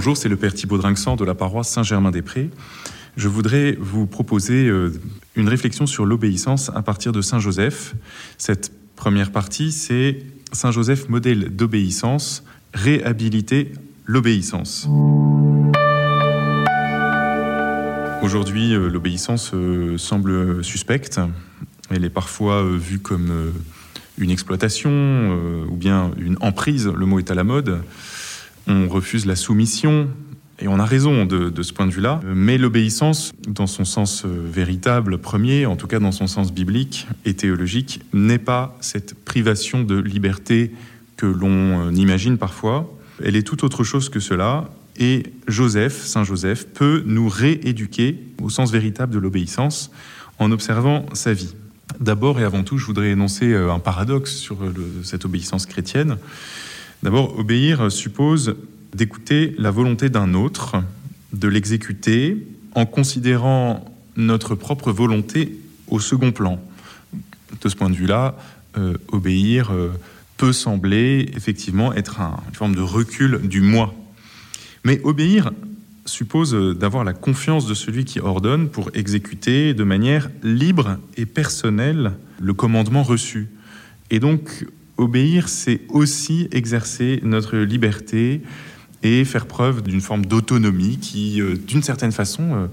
Bonjour, c'est le Père Thibaut Drinxan de la paroisse Saint-Germain-des-Prés. Je voudrais vous proposer euh, une réflexion sur l'obéissance à partir de Saint Joseph. Cette première partie, c'est Saint Joseph, modèle d'obéissance, réhabiliter l'obéissance. Aujourd'hui, euh, l'obéissance euh, semble suspecte. Elle est parfois vue comme une exploitation ou bien une emprise, le mot est à la mode on refuse la soumission, et on a raison de, ce point de vue-là, mais l'obéissance, dans son sens euh, véritable, premier, en tout cas dans son sens biblique et théologique, n'est pas cette privation de liberté que l'on euh, imagine parfois. Elle est tout autre chose que cela, et Joseph, Saint Joseph, peut nous rééduquer au sens véritable de l'obéissance en observant sa vie. D'abord et avant tout, je voudrais énoncer euh, un paradoxe sur cette obéissance chrétienne. D'abord, obéir suppose d'écouter la volonté d'un autre, de l'exécuter en considérant notre propre volonté au second plan. De ce point de vue-là, euh, obéir euh, peut sembler effectivement être une forme de recul du moi. Mais obéir suppose d'avoir la confiance de celui qui ordonne pour exécuter de manière libre et personnelle le commandement reçu. Et donc obéir, c'est aussi exercer notre liberté et faire preuve d'une forme d'autonomie qui, euh, d'une certaine façon, euh,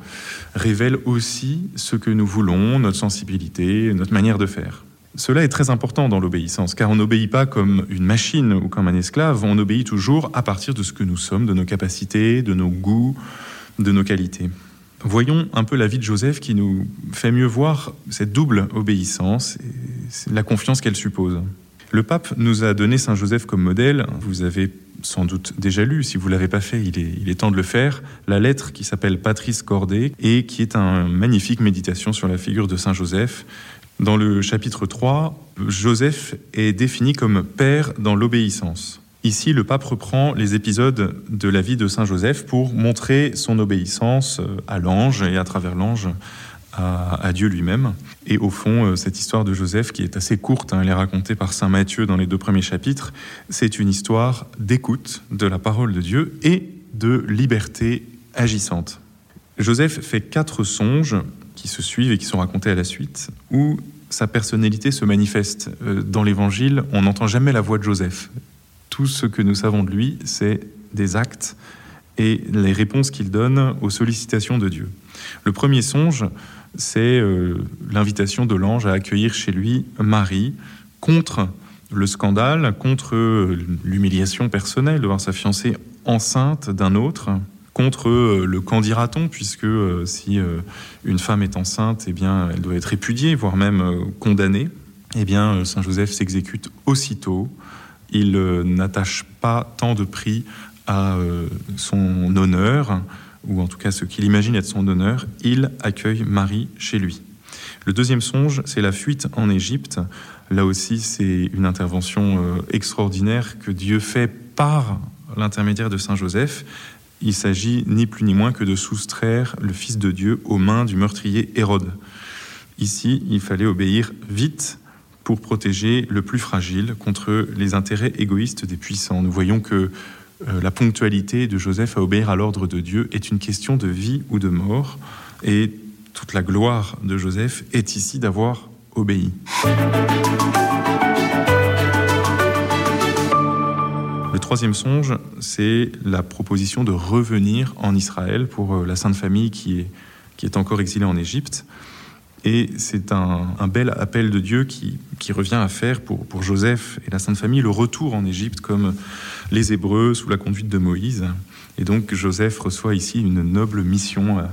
révèle aussi ce que nous voulons, notre sensibilité, notre manière de faire. Cela est très important dans l'obéissance, car on n'obéit pas comme une machine ou comme un esclave, on obéit toujours à partir de ce que nous sommes, de nos capacités, de nos goûts, de nos qualités. Voyons un peu la vie de Joseph qui nous fait mieux voir cette double obéissance et la confiance qu'elle suppose. Le pape nous a donné Saint Joseph comme modèle. Vous avez sans doute déjà lu, si vous ne l'avez pas fait, il est, temps de le faire, la lettre qui s'appelle Patrice Cordet et qui est une magnifique méditation sur la figure de Saint Joseph. Dans le chapitre 3, Joseph est défini comme père dans l'obéissance. Ici, le pape reprend les épisodes de la vie de Saint Joseph pour montrer son obéissance à l'ange et à travers l'ange à, Dieu lui-même. Et au fond, euh, cette histoire de Joseph, qui est assez courte, hein, elle est racontée par Saint Matthieu dans les deux premiers chapitres, c'est une histoire d'écoute de la parole de Dieu et de liberté agissante. Joseph fait quatre songes qui se suivent et qui sont racontés à la suite, où sa personnalité se manifeste. Euh, dans l'Évangile, on n'entend jamais la voix de Joseph. Tout ce que nous savons de lui, c'est des actes et les réponses qu'il donne aux sollicitations de Dieu. Le premier songe, c'est euh, l'invitation de l'ange à accueillir chez lui Marie contre le scandale, contre euh, l'humiliation personnelle de voir sa fiancée enceinte d'un autre, contre euh, le qu'en dira-t-on, puisque si une femme est enceinte, eh bien, elle doit être répudiée, voire même condamnée. Eh bien, Saint Joseph s'exécute aussitôt. Il n'attache pas tant de prix à son honneur, ou en tout cas ce qu'il imagine être son honneur, il accueille Marie chez lui. Le deuxième songe, c'est la fuite en Égypte. Là aussi, c'est une intervention euh, extraordinaire que Dieu fait par l'intermédiaire de Saint Joseph. Il s'agit ni plus ni moins que de soustraire le Fils de Dieu aux mains du meurtrier Hérode. Ici, il fallait obéir vite pour protéger le plus fragile contre les intérêts égoïstes des puissants. Nous voyons que euh, la ponctualité de Joseph à obéir à l'ordre de Dieu est une question de vie ou de mort. Et toute la gloire de Joseph est ici d'avoir obéi. Le troisième songe, c'est la proposition de revenir en Israël pour euh, la Sainte Famille qui est, qui est encore exilée en Égypte. Et c'est un, bel appel de Dieu qui, revient à faire pour, Joseph et la Sainte Famille le retour en Égypte comme les Hébreux sous la conduite de Moïse. Et donc Joseph reçoit ici une noble mission, euh,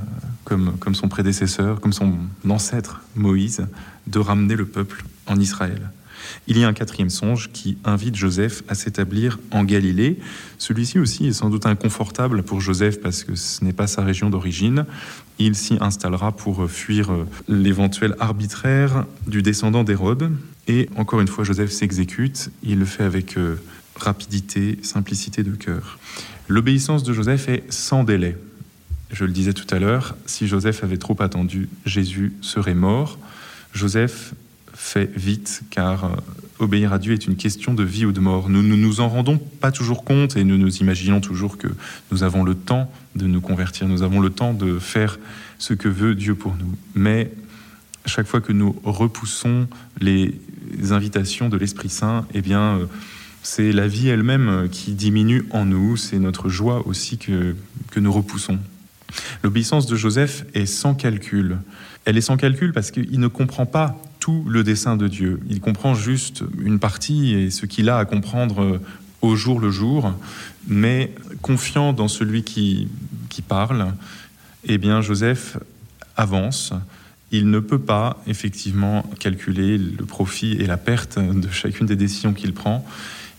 comme son prédécesseur, comme son ancêtre Moïse, de ramener le peuple en Israël. Il y a un quatrième songe qui invite Joseph à s'établir en Galilée. Celui-ci aussi est sans doute inconfortable pour Joseph parce que ce n'est pas sa région d'origine. Il s'y installera pour fuir l'éventuel arbitraire du descendant d'Hérode. Et encore une fois, Joseph s'exécute. Il le fait avec euh, rapidité, simplicité de cœur. L'obéissance de Joseph est sans délai. Je le disais tout à l'heure, si Joseph avait trop attendu, Jésus serait mort. Joseph fait vite car euh, obéir à Dieu est une question de vie ou de mort. Nous ne nous en rendons pas toujours compte et nous nous imaginons toujours que nous avons le temps de nous convertir, nous avons le temps de faire ce que veut Dieu pour nous. Mais chaque fois que nous repoussons les invitations de l'Esprit Saint, eh bien, euh, c'est la vie elle-même qui diminue en nous, c'est notre joie aussi que, que nous repoussons. L'obéissance de Joseph est sans calcul. Elle est sans calcul parce qu'il ne comprend pas tout le dessein de Dieu. Il comprend juste une partie et ce qu'il a à comprendre au jour le jour, mais confiant dans celui qui, qui parle, eh bien Joseph avance. Il ne peut pas effectivement calculer le profit et la perte de chacune des décisions qu'il prend.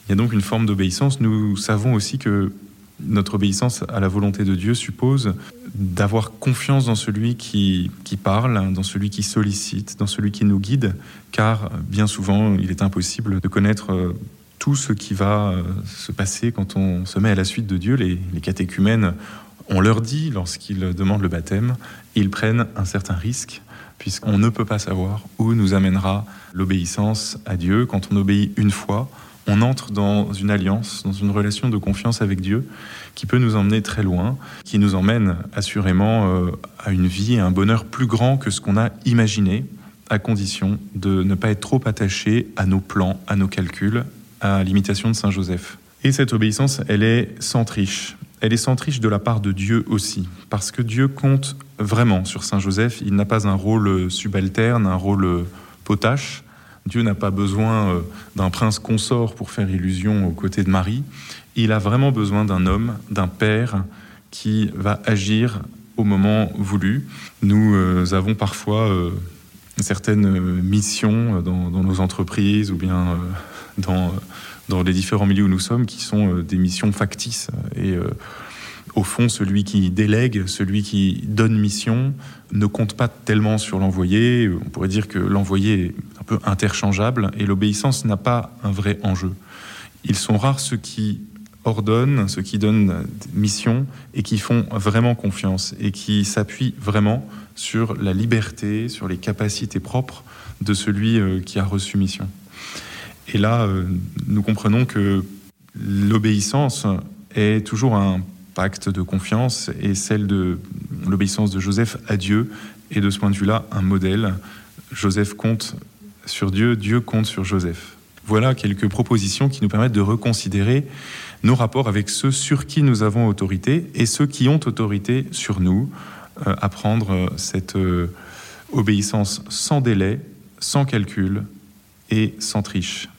Il y a donc une forme d'obéissance. Nous savons aussi que notre obéissance à la volonté de Dieu suppose d'avoir confiance dans celui qui, qui, parle, dans celui qui sollicite, dans celui qui nous guide, car bien souvent, il est impossible de connaître euh, tout ce qui va euh, se passer quand on se met à la suite de Dieu. Les, les catéchumènes, on leur dit, lorsqu'ils demandent le baptême, ils prennent un certain risque, puisqu'on ne peut pas savoir où nous amènera l'obéissance à Dieu. Quand on obéit une fois, on entre dans une alliance, dans une relation de confiance avec Dieu qui peut nous emmener très loin, qui nous emmène assurément euh, à une vie et un bonheur plus grand que ce qu'on a imaginé, à condition de ne pas être trop attaché à nos plans, à nos calculs, à l'imitation de Saint Joseph. Et cette obéissance, elle est sans triche. Elle est sans triche de la part de Dieu aussi, parce que Dieu compte vraiment sur Saint Joseph. Il n'a pas un rôle subalterne, un rôle potache. Dieu n'a pas besoin euh, d'un prince consort pour faire illusion aux côtés de Marie. Il a vraiment besoin d'un homme, d'un père qui va agir au moment voulu. Nous euh, avons parfois euh, certaines missions dans, nos entreprises ou bien dans, dans les différents milieux où nous sommes qui sont des missions factices. Et au fond, celui qui délègue, celui qui donne mission, ne compte pas tellement sur l'envoyé. On pourrait dire que l'envoyé peu interchangeable et l'obéissance n'a pas un vrai enjeu. Ils sont rares ceux qui ordonnent, ceux qui donnent mission et qui font vraiment confiance et qui s'appuient vraiment sur la liberté, sur les capacités propres de celui euh, qui a reçu mission. Et là, euh, nous comprenons que l'obéissance est toujours un pacte de confiance et celle de l'obéissance de Joseph à Dieu est de ce point de vue-là un modèle. Joseph compte sur Dieu, Dieu compte sur Joseph. Voilà quelques propositions qui nous permettent de reconsidérer nos rapports avec ceux sur qui nous avons autorité et ceux qui ont autorité sur nous, euh, à prendre cette euh, obéissance sans délai, sans calcul et sans triche.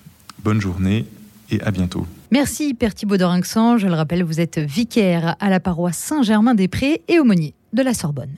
Bonne journée et à bientôt. Merci Père Thibaud Je le rappelle, vous êtes vicaire à la paroisse Saint-Germain-des-Prés et aumônier de la Sorbonne.